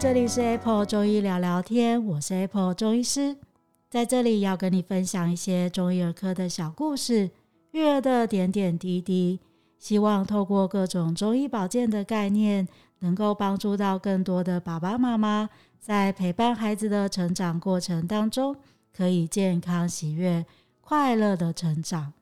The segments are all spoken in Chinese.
这里是 Apple 中医聊聊天，我是 Apple 中医师，在这里要跟你分享一些中医儿科的小故事，育儿的点点滴滴，希望透过各种中医保健的概念，能够帮助到更多的爸爸妈妈，在陪伴孩子的成长过程当中，可以健康、喜悦、快乐的成长。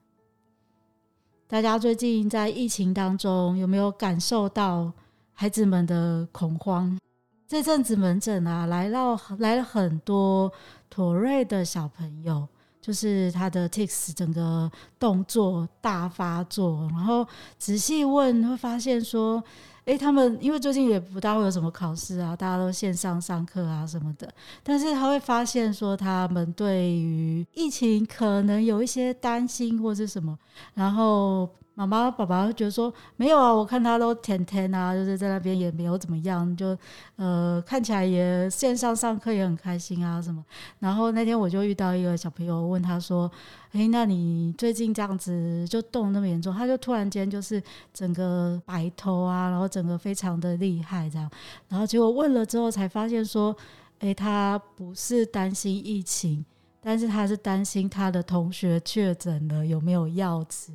大家最近在疫情当中有没有感受到孩子们的恐慌？这阵子门诊啊，来到来了很多妥瑞的小朋友，就是他的 tics 整个动作大发作，然后仔细问会发现说。诶，他们因为最近也不大会有什么考试啊，大家都线上上课啊什么的。但是他会发现说，他们对于疫情可能有一些担心或是什么，然后。妈妈、爸爸会觉得说没有啊，我看他都天天啊，就是在那边也没有怎么样，就呃看起来也线上上课也很开心啊什么。然后那天我就遇到一个小朋友，问他说：“诶，那你最近这样子就动那么严重？”他就突然间就是整个白头啊，然后整个非常的厉害这样。然后结果问了之后才发现说：“诶，他不是担心疫情。”但是他是担心他的同学确诊了有没有药吃，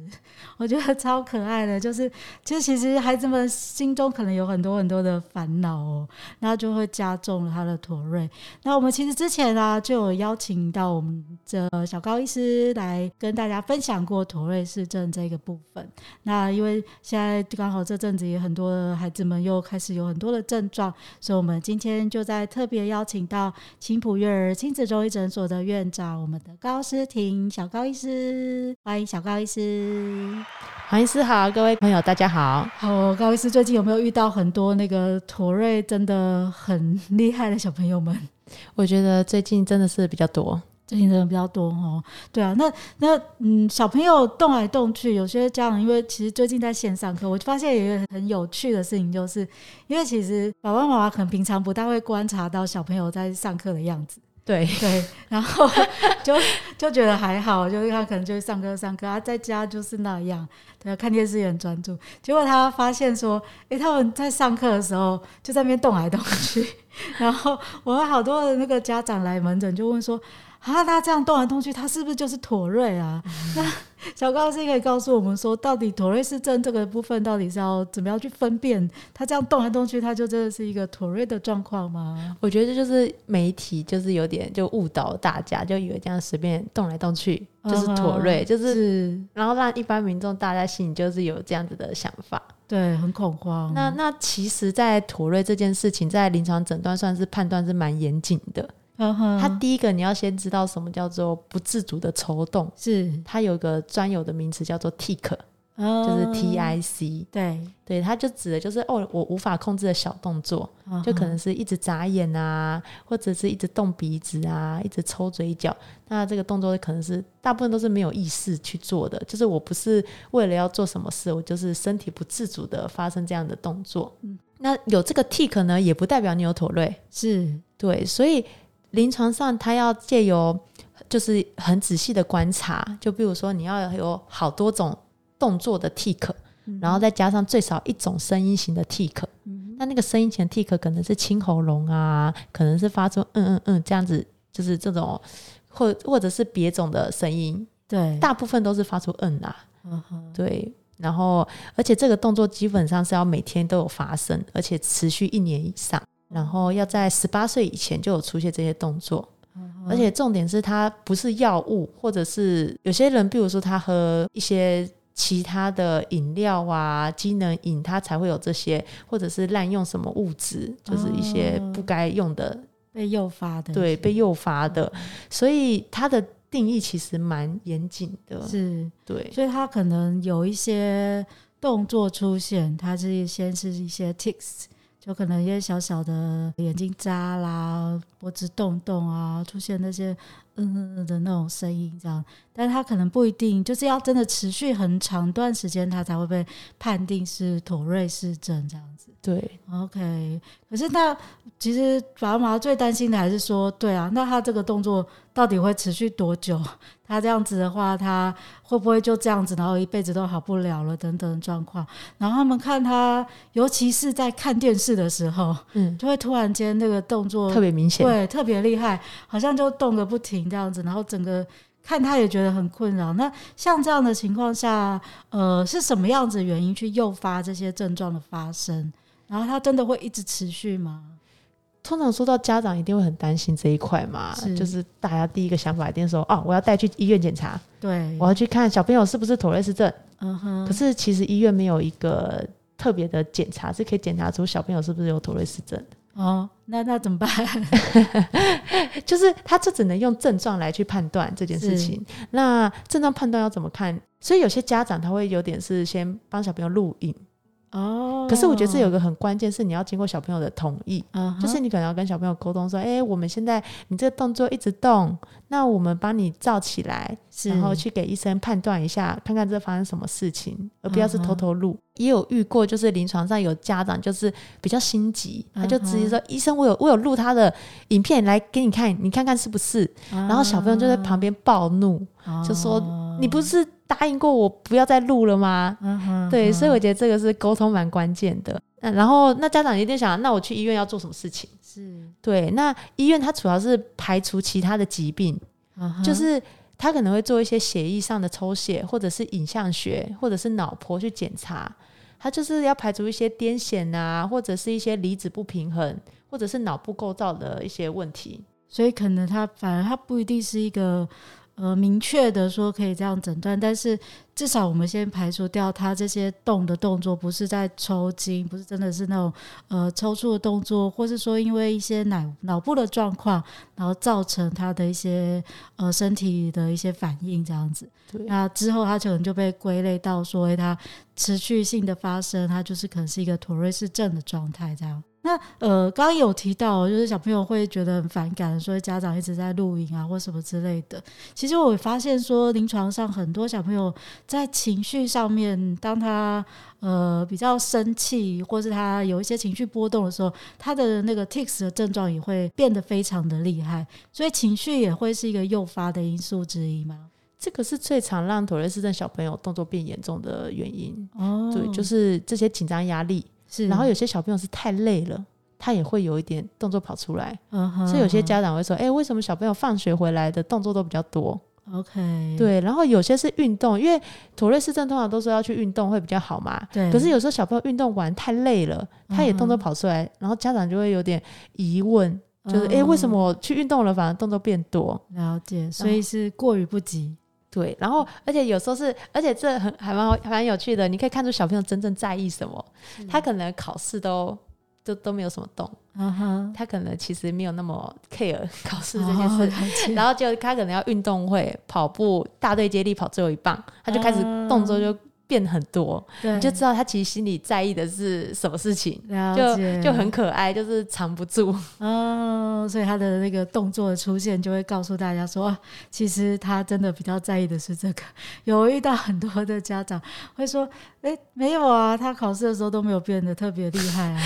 我觉得超可爱的，就是就其实孩子们心中可能有很多很多的烦恼哦，那就会加重了他的妥瑞。那我们其实之前啊就有邀请到我们的小高医师来跟大家分享过妥瑞氏症这个部分。那因为现在刚好这阵子也很多孩子们又开始有很多的症状，所以我们今天就在特别邀请到青浦悦儿亲子中医诊所的院长。我们的高诗婷小高医师，欢迎小高医师，黄医师好，各位朋友大家好。好，高医师最近有没有遇到很多那个妥瑞真的很厉害的小朋友们？我觉得最近真的是比较多，最近真的比较多哦。对啊，那那嗯，小朋友动来动去，有些家长因为其实最近在线上课，我发现有一个很有趣的事情，就是因为其实爸爸妈妈可能平常不大会观察到小朋友在上课的样子。对对，然后就就觉得还好，就是他可能就是上课上课，他在家就是那样，对，看电视也很专注。结果他发现说，诶，他们在上课的时候就在那边动来动去，然后我们好多的那个家长来门诊就问说。啊，他这样动来动去，他是不是就是妥瑞啊？嗯、那小高老师可以告诉我们说，到底妥瑞氏症这个部分到底是要怎么样去分辨？他这样动来动去，他就真的是一个妥瑞的状况吗？我觉得就是媒体就是有点就误导大家，就以为这样随便动来动去就是妥瑞，uh -huh, 就是，是，然后让一般民众大家心里就是有这样子的想法，对，很恐慌。那那其实，在妥瑞这件事情，在临床诊断算是判断是蛮严谨的。它第一个你要先知道什么叫做不自主的抽动，是。它有一个专有的名词叫做 tic，就是 T I C，对。对，它就指的就是哦，我无法控制的小动作，就可能是一直眨眼啊，或者是一直动鼻子啊，一直抽嘴角，那这个动作可能是大部分都是没有意识去做的，就是我不是为了要做什么事，我就是身体不自主的发生这样的动作。嗯，那有这个 tic 呢，也不代表你有妥瑞，是。对，所以。临床上，他要借由就是很仔细的观察，就比如说你要有好多种动作的 tic，嗯、然后再加上最少一种声音型的 tick、那那个声音前 tick 可能是清喉咙啊，可能是发出嗯嗯嗯这样子，就是这种或或者是别种的声音，对，大部分都是发出嗯啊，嗯对，然后而且这个动作基本上是要每天都有发生，而且持续一年以上。然后要在十八岁以前就有出现这些动作，而且重点是它不是药物，或者是有些人，比如说他喝一些其他的饮料啊、机能饮，他才会有这些，或者是滥用什么物质，就是一些不该用的被诱发的，对，被诱发的，所以它的定义其实蛮严谨的，是对，所以它可能有一些动作出现，它是先是一些 tics。就可能一些小小的眼睛眨啦，脖子动动啊，出现那些嗯嗯的那种声音，这样，但是他可能不一定，就是要真的持续很长段时间，他才会被判定是妥瑞氏症这样子。对，OK。可是那其实爸爸妈妈最担心的还是说，对啊，那他这个动作到底会持续多久？他这样子的话，他会不会就这样子，然后一辈子都好不了了？等等状况。然后他们看他，尤其是在看电视的时候，嗯，就会突然间那个动作特别明显，对，特别厉害，好像就动个不停这样子，然后整个。看他也觉得很困扰。那像这样的情况下，呃，是什么样子的原因去诱发这些症状的发生？然后他真的会一直持续吗？通常说到家长一定会很担心这一块嘛，是就是大家第一个想法一定说：哦，我要带去医院检查，对，我要去看小朋友是不是妥瑞氏症。嗯哼。可是其实医院没有一个特别的检查是可以检查出小朋友是不是有妥瑞氏症的。哦，那那怎么办？就是他这只能用症状来去判断这件事情。那症状判断要怎么看？所以有些家长他会有点是先帮小朋友录影。哦，可是我觉得这有个很关键，是你要经过小朋友的同意，uh. 就是你可能要跟小朋友沟通说，哎、欸，我们现在你这个动作一直动，那我们帮你照起来，然后去给医生判断一下，看看这发生什么事情，而不要是偷偷录。Uh. 也有遇过，就是临床上有家长就是比较心急，他就直接说，uh. 医生，我有我有录他的影片来给你看，你看看是不是？Uh. 然后小朋友就在旁边暴怒，uh. 就说你不是。答应过我不要再录了吗？嗯哼，对，所以我觉得这个是沟通蛮关键的。那然后那家长一定想，那我去医院要做什么事情？是对，那医院它主要是排除其他的疾病，嗯，就是他可能会做一些血液上的抽血，或者是影像学，或者是脑波去检查，他就是要排除一些癫痫啊，或者是一些离子不平衡，或者是脑部构造的一些问题。所以可能他反而他不一定是一个。呃，明确的说可以这样诊断，但是至少我们先排除掉他这些动的动作，不是在抽筋，不是真的是那种呃抽搐的动作，或是说因为一些脑脑部的状况，然后造成他的一些呃身体的一些反应这样子。对那之后他可能就被归类到说，欸，他持续性的发生，他就是可能是一个妥瑞氏症的状态这样。那呃，刚刚有提到，就是小朋友会觉得很反感，所以家长一直在录影啊，或什么之类的。其实我发现说，临床上很多小朋友在情绪上面，当他呃比较生气，或是他有一些情绪波动的时候，他的那个 tics 的症状也会变得非常的厉害。所以情绪也会是一个诱发的因素之一吗？这个是最常让妥瑞氏症小朋友动作变严重的原因。哦，对，就是这些紧张压力。是，然后有些小朋友是太累了，他也会有一点动作跑出来。嗯哼，所以有些家长会说：“哎，为什么小朋友放学回来的动作都比较多？”OK，对。然后有些是运动，因为妥瑞氏症通常都说要去运动会比较好嘛。对。可是有时候小朋友运动完太累了，他也动作跑出来，然后家长就会有点疑问，就是：“哎，为什么我去运动了反而动作变多？”了解，所以是过于不及。对，然后而且有时候是，而且这很还蛮还蛮有趣的，你可以看出小朋友真正在意什么。他可能考试都都都没有什么动，他可能其实没有那么 care 考试这件事，哦、然后就他可能要运动会跑步大队接力跑最后一棒，他就开始动作就。变很多，对你就知道他其实心里在意的是什么事情，了解就就很可爱，就是藏不住哦。所以他的那个动作的出现，就会告诉大家说，其实他真的比较在意的是这个。有遇到很多的家长会说，哎、欸，没有啊，他考试的时候都没有变得特别厉害啊。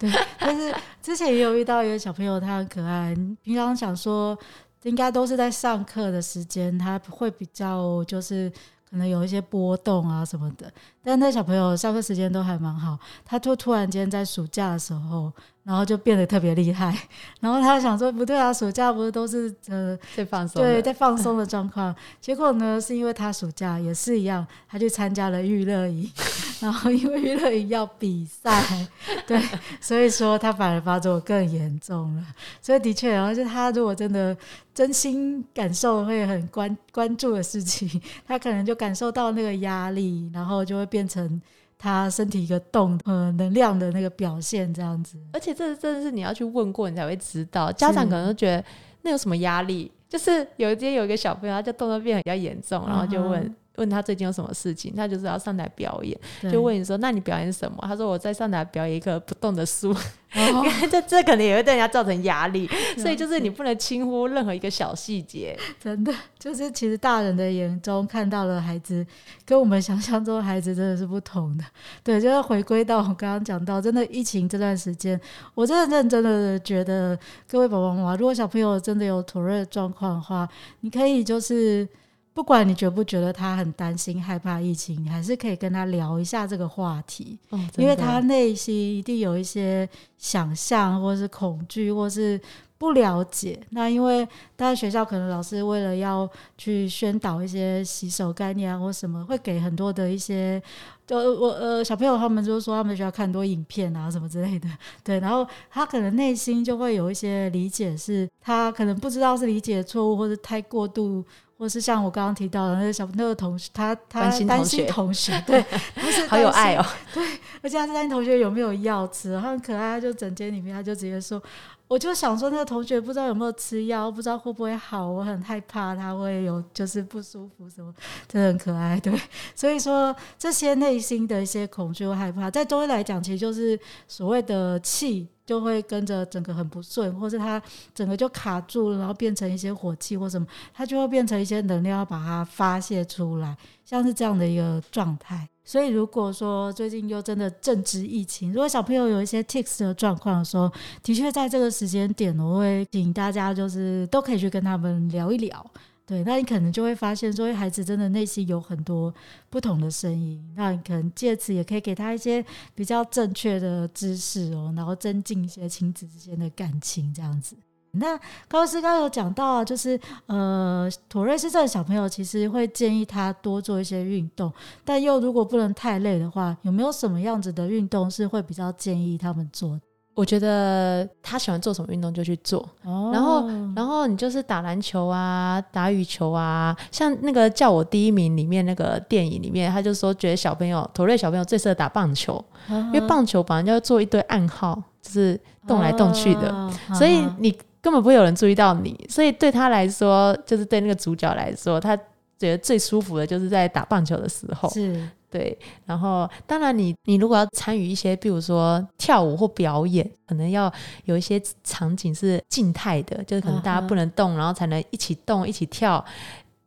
对，对，但是之前也有遇到一个小朋友，他很可爱，平常想说应该都是在上课的时间，他会比较就是。可能有一些波动啊什么的，但那小朋友上课时间都还蛮好，他就突然间在暑假的时候。然后就变得特别厉害，然后他想说不对啊，暑假不是都是呃在放松，对，在放松的状况。结果呢，是因为他暑假也是一样，他去参加了娱乐营，然后因为娱乐营要比赛，对，所以说他反而发作更严重了。所以的确，然后就他如果真的真心感受会很关关注的事情，他可能就感受到那个压力，然后就会变成。他身体一个动呃能量的那个表现这样子，而且这真的是你要去问过你才会知道。家长可能都觉得那有什么压力？就是有一天有一个小朋友，他就动作变得比较严重，然后就问问他最近有什么事情，他就是要上台表演，就问你说：“那你表演什么？”他说：“我在上台表演一个不动的书。”哦，这这可能也会对人家造成压力，所以就是你不能轻忽任何一个小细节。真的，就是其实大人的眼中看到的孩子，跟我们想象中的孩子真的是不同的。对，就是回归到我刚刚讲到，真的疫情这段时间，我真的认真的觉得，各位宝宝妈妈，如果小朋友真的有妥瑞的状况的话，你可以就是。不管你觉不觉得他很担心、害怕疫情，你还是可以跟他聊一下这个话题，哦、因为他内心一定有一些想象，或是恐惧，或是不了解。那因为大家学校可能老师为了要去宣导一些洗手概念啊，或什么，会给很多的一些，就我呃小朋友他们就是说他们需要看很多影片啊什么之类的，对，然后他可能内心就会有一些理解，是他可能不知道是理解错误，或者太过度。或是像我刚刚提到的那个小那个同学，他他担心同学，对，他是好有爱哦，对，而且他是担心同学有没有药吃，他很可爱，他就整间里面他就直接说，我就想说那个同学不知道有没有吃药，不知道会不会好，我很害怕他会有就是不舒服什么，真的很可爱，对，所以说这些内心的一些恐惧和害怕，在中医来讲，其实就是所谓的气。就会跟着整个很不顺，或是他整个就卡住了，然后变成一些火气或什么，他就会变成一些能量要把它发泄出来，像是这样的一个状态。所以如果说最近又真的正值疫情，如果小朋友有一些 tics 的状况的时候，的确在这个时间点，我会请大家就是都可以去跟他们聊一聊。对，那你可能就会发现，说孩子真的内心有很多不同的声音，那你可能借此也可以给他一些比较正确的知识哦，然后增进一些亲子之间的感情，这样子。那高老师刚有讲到啊，就是呃，妥瑞斯症小朋友其实会建议他多做一些运动，但又如果不能太累的话，有没有什么样子的运动是会比较建议他们做？我觉得他喜欢做什么运动就去做，哦、然后，然后你就是打篮球啊，打羽球啊，像那个叫我第一名里面那个电影里面，他就说觉得小朋友妥瑞小朋友最适合打棒球，哦、因为棒球本来就要做一堆暗号，就是动来动去的，哦、所以你根本不会有人注意到你，所以对他来说，就是对那个主角来说，他觉得最舒服的就是在打棒球的时候。是。对，然后当然你，你你如果要参与一些，比如说跳舞或表演，可能要有一些场景是静态的，就是可能大家不能动，然后才能一起动、一起跳。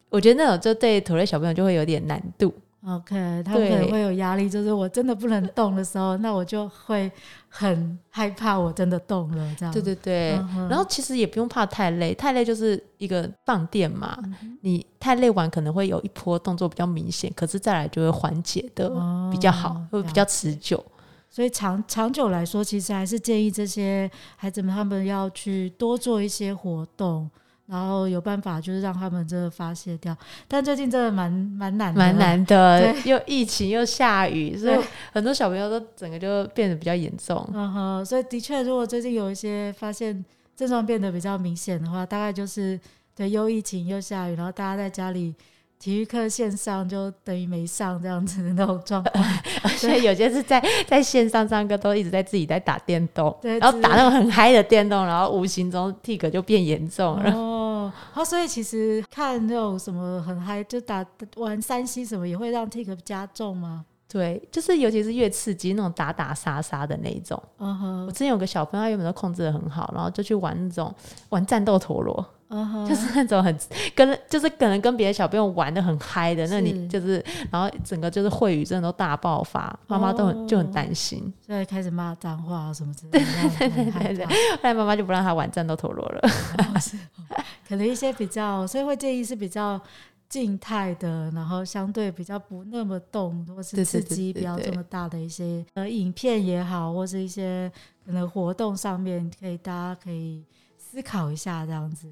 我觉得那种就对土类小朋友就会有点难度。OK，他们可能会有压力，就是我真的不能动的时候，那我就会很害怕，我真的动了这样。对对对，然后其实也不用怕太累，太累就是一个放电嘛。你太累完可能会有一波动作比较明显，可是再来就会缓解的比较好，会比较持久。所以长长久来说，其实还是建议这些孩子们他们要去多做一些活动。然后有办法就是让他们真的发泄掉，但最近真的蛮蛮难的，蛮难的，又疫情又下雨，所以很多小朋友都整个就变得比较严重。嗯哼，所以的确，如果最近有一些发现症状变得比较明显的话，大概就是对又疫情又下雨，然后大家在家里。体育课线上就等于没上这样子的那种状况，所以有些是在 在线上上课都一直在自己在打电动，对，然后打那种很嗨的电动，然后无形中 tic 就变严重了。哦，好，所以其实看那种什么很嗨，就打玩三 C 什么也会让 tic 加重吗？对，就是尤其是越刺激那种打打杀杀的那一种。嗯哼，我之前有个小朋友，他原本都控制的很好，然后就去玩那种玩战斗陀螺。Uh huh. 就是那种很跟，就是可能跟别的小朋友玩的很嗨的，那你就是，然后整个就是秽语症都大爆发，妈妈都很、oh, 就很担心，所以开始骂脏话什么之类的。对对对对对，后来妈妈就不让他玩战斗陀螺了。Oh, 是可能一些比较，所以会建议是比较静态的，然后相对比较不那么动，或是刺激不要这么大的一些呃影片也好，或是一些可能活动上面，可以大家可以思考一下这样子。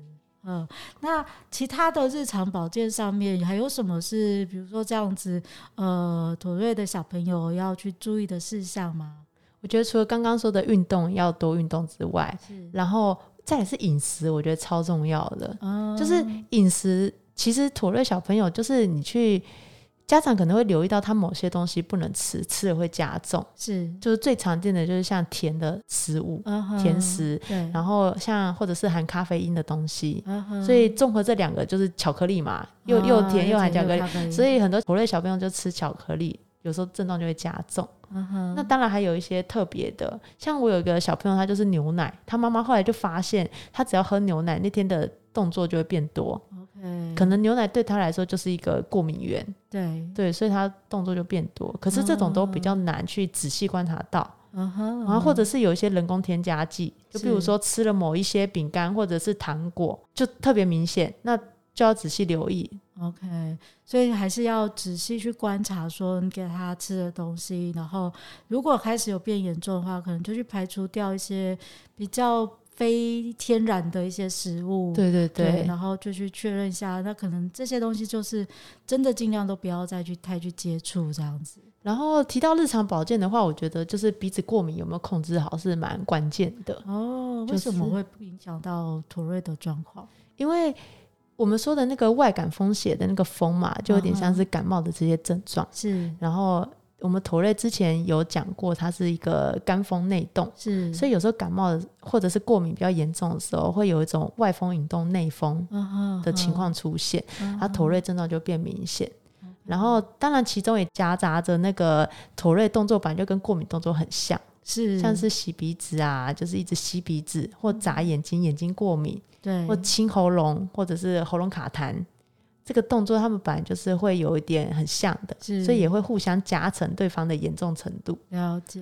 嗯，那其他的日常保健上面还有什么是，比如说这样子，呃，妥瑞的小朋友要去注意的事项吗？我觉得除了刚刚说的运动要多运动之外，然后再也是饮食，我觉得超重要的，嗯、就是饮食。其实妥瑞小朋友就是你去家长可能会留意到他某些东西不能吃，吃了会加重。是，就是最常见的就是像甜的食物、嗯、甜食，然后像或者是含咖啡因的东西。嗯、所以综合这两个就是巧克力嘛，又、哦、又甜又含巧克力，克力所以很多妥瑞小朋友就吃巧克力，有时候症状就会加重。嗯、那当然还有一些特别的，像我有一个小朋友，他就是牛奶，他妈妈后来就发现，他只要喝牛奶，那天的动作就会变多。可能牛奶对他来说就是一个过敏源，对。对，所以他动作就变多。可是这种都比较难去仔细观察到，嗯哼，然后或者是有一些人工添加剂，就比如说吃了某一些饼干或者是糖果，就特别明显，那就要仔细留意。OK，所以还是要仔细去观察，说你给他吃的东西，然后如果开始有变严重的话，可能就去排除掉一些比较。非天然的一些食物，对对对，对，然后就去确认一下，那可能这些东西就是真的尽量都不要再去太去接触这样子。然后提到日常保健的话，我觉得就是鼻子过敏有没有控制好是蛮关键的哦。为什么会影响到妥瑞的状况？因为我们说的那个外感风邪的那个风嘛，就有点像是感冒的这些症状，是，然后。我们头瑞之前有讲过，它是一个肝风内动，是，所以有时候感冒或者是过敏比较严重的时候，会有一种外风引动内风的情况出现，它妥瑞症状就变明显。然后，当然其中也夹杂着那个妥瑞动作本来就跟过敏动作很像，是。像是洗鼻子啊，就是一直吸鼻子或眨眼睛，眼睛过敏，对，或清喉咙，或者是喉咙卡痰。这个动作他们本来就是会有一点很像的，所以也会互相加成对方的严重程度。了解，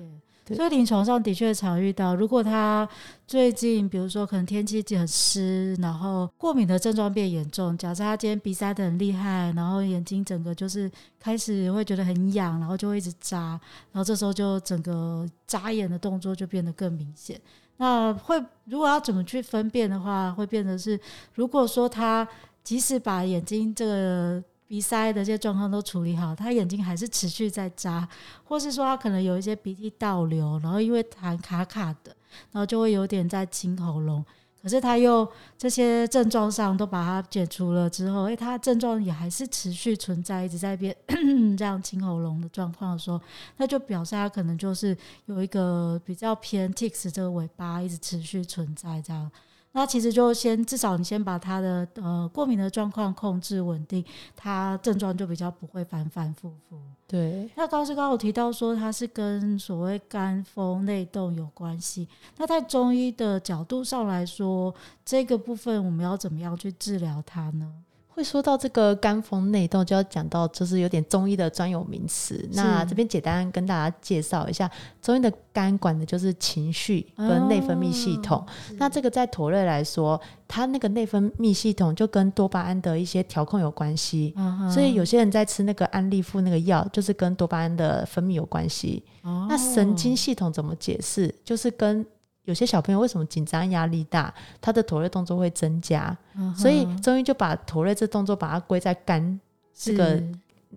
所以临床上的确常遇到，如果他最近比如说可能天气很湿，然后过敏的症状变严重，假设他今天鼻塞的很厉害，然后眼睛整个就是开始会觉得很痒，然后就会一直眨，然后这时候就整个眨眼的动作就变得更明显。那会如果要怎么去分辨的话，会变成是如果说他。即使把眼睛这个鼻塞的这些状况都处理好，他眼睛还是持续在扎，或是说他可能有一些鼻涕倒流，然后因为痰卡卡的，然后就会有点在清喉咙。可是他又这些症状上都把它解除了之后，诶，他症状也还是持续存在，一直在变 这样清喉咙的状况的时候，那就表示他可能就是有一个比较偏 tics 这个尾巴一直持续存在这样。那其实就先至少你先把他的呃过敏的状况控制稳定，他症状就比较不会反反复复。对，那刚是刚刚我提到说它是跟所谓肝风内动有关系。那在中医的角度上来说，这个部分我们要怎么样去治疗它呢？会说到这个肝风内动，就要讲到就是有点中医的专有名词。那这边简单跟大家介绍一下，中医的肝管的就是情绪跟内分泌系统。哦、那这个在妥瑞来说，它那个内分泌系统就跟多巴胺的一些调控有关系。嗯、所以有些人在吃那个安利富那个药，就是跟多巴胺的分泌有关系。哦、那神经系统怎么解释？就是跟有些小朋友为什么紧张压力大，他的妥瑞动作会增加，嗯、所以中医就把妥瑞这动作把它归在肝这个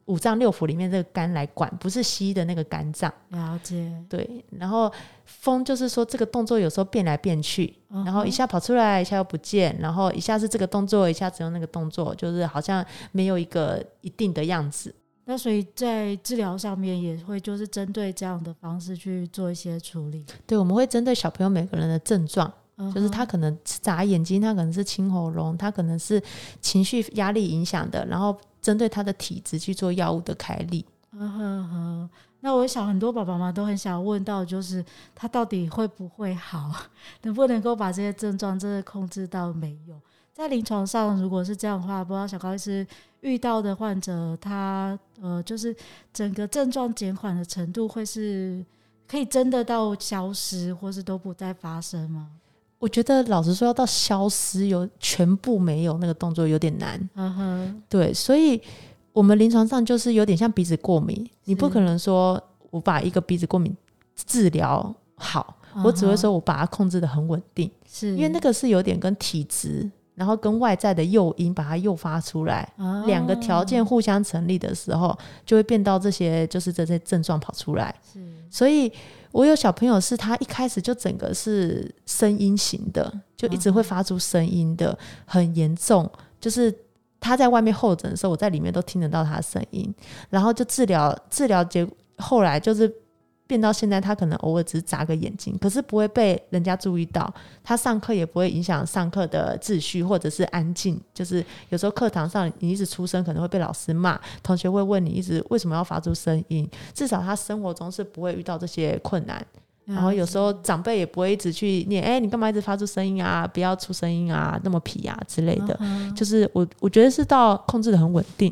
五脏六腑里面，这个肝来管，不是西医的那个肝脏。了解，对。然后风就是说这个动作有时候变来变去，嗯、然后一下跑出来，一下又不见，然后一下是这个动作，一下只用那个动作，就是好像没有一个一定的样子。那所以在治疗上面也会就是针对这样的方式去做一些处理。对，我们会针对小朋友每个人的症状，嗯、就是他可能眨眼睛，他可能是清喉咙，他可能是情绪压力影响的，然后针对他的体质去做药物的开立。嗯哼哼。那我想很多爸爸妈妈都很想问到，就是他到底会不会好，能不能够把这些症状真的控制到没有？在临床上，如果是这样的话，不知道小高医师遇到的患者，他呃，就是整个症状减缓的程度，会是可以真的到消失，或是都不再发生吗？我觉得老实说，要到消失有全部没有那个动作有点难。嗯哼，对，所以我们临床上就是有点像鼻子过敏，你不可能说我把一个鼻子过敏治疗好，我只会说我把它控制的很稳定，是因为那个是有点跟体质。然后跟外在的诱因把它诱发出来，哦、两个条件互相成立的时候，就会变到这些就是这些症状跑出来。所以我有小朋友是他一开始就整个是声音型的，就一直会发出声音的，很严重，就是他在外面候诊的时候，我在里面都听得到他的声音，然后就治疗治疗结果后来就是。变到现在，他可能偶尔只是眨个眼睛，可是不会被人家注意到。他上课也不会影响上课的秩序，或者是安静。就是有时候课堂上你一直出声，可能会被老师骂，同学会问你一直为什么要发出声音。至少他生活中是不会遇到这些困难。然后有时候长辈也不会一直去念，哎、欸，你干嘛一直发出声音啊？不要出声音啊，那么皮啊之类的。就是我我觉得是到控制的很稳定。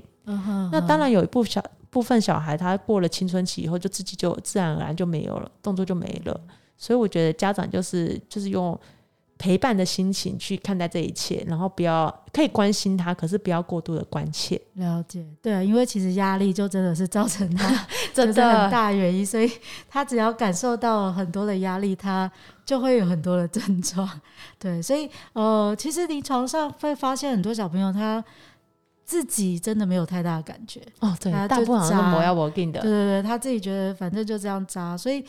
那当然有一部小。部分小孩他过了青春期以后，就自己就自然而然就没有了，动作就没了。所以我觉得家长就是就是用陪伴的心情去看待这一切，然后不要可以关心他，可是不要过度的关切。了解，对啊，因为其实压力就真的是造成他 真的很大原因，所以他只要感受到很多的压力，他就会有很多的症状。对，所以呃，其实临床上会发现很多小朋友他。自己真的没有太大的感觉哦，对，大部分好像是磨牙磨劲的，对对对，他自己觉得反正就这样扎，所以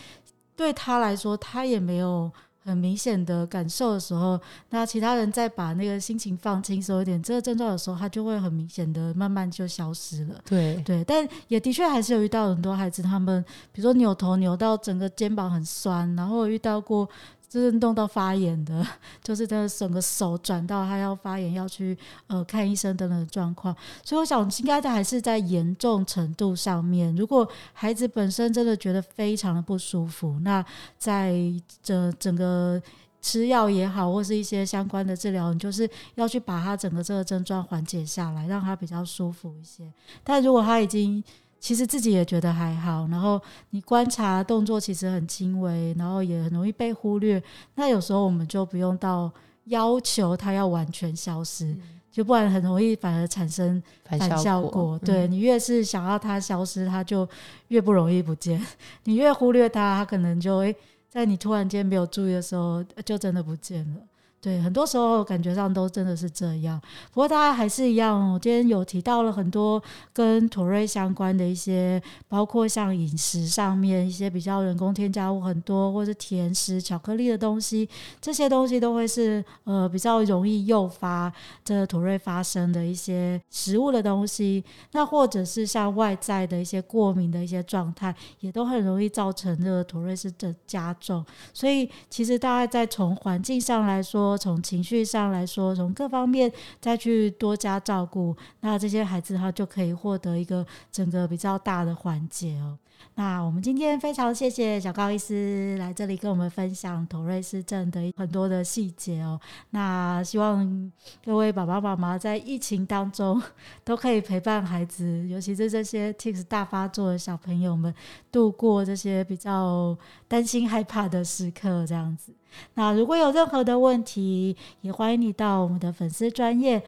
对他来说，他也没有很明显的感受的时候，那其他人再把那个心情放轻松一点，这个症状的时候，他就会很明显的慢慢就消失了。对对，但也的确还是有遇到很多孩子，他们比如说扭头扭到整个肩膀很酸，然后遇到过。就是弄到发炎的，就是他整个手转到他要发炎，要去呃看医生等等的状况。所以我想，应该的还是在严重程度上面。如果孩子本身真的觉得非常的不舒服，那在这整个吃药也好，或是一些相关的治疗，你就是要去把他整个这个症状缓解下来，让他比较舒服一些。但如果他已经其实自己也觉得还好，然后你观察动作其实很轻微，然后也很容易被忽略。那有时候我们就不用到要求它要完全消失，嗯、就不然很容易反而产生反效果。效果对、嗯、你越是想要它消失，它就越不容易不见。你越忽略它，它可能就会在你突然间没有注意的时候，就真的不见了。对，很多时候感觉上都真的是这样。不过大家还是一样，我今天有提到了很多跟妥瑞相关的一些，包括像饮食上面一些比较人工添加物很多，或是甜食、巧克力的东西，这些东西都会是呃比较容易诱发这个妥瑞发生的一些食物的东西。那或者是像外在的一些过敏的一些状态，也都很容易造成这个妥瑞是的加重。所以其实大家在从环境上来说，从情绪上来说，从各方面再去多加照顾，那这些孩子他就可以获得一个整个比较大的缓解哦。那我们今天非常谢谢小高医师来这里跟我们分享妥瑞氏症的很多的细节哦。那希望各位爸爸妈妈在疫情当中都可以陪伴孩子，尤其是这些 tics 大发作的小朋友们，度过这些比较担心害怕的时刻，这样子。那如果有任何的问题，也欢迎你到我们的粉丝专业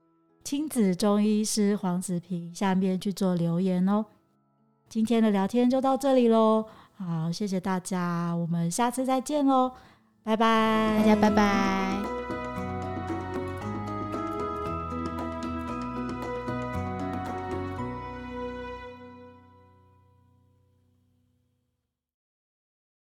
亲子中医师黄子平下面去做留言哦。今天的聊天就到这里喽，好，谢谢大家，我们下次再见喽，拜拜，大家拜拜。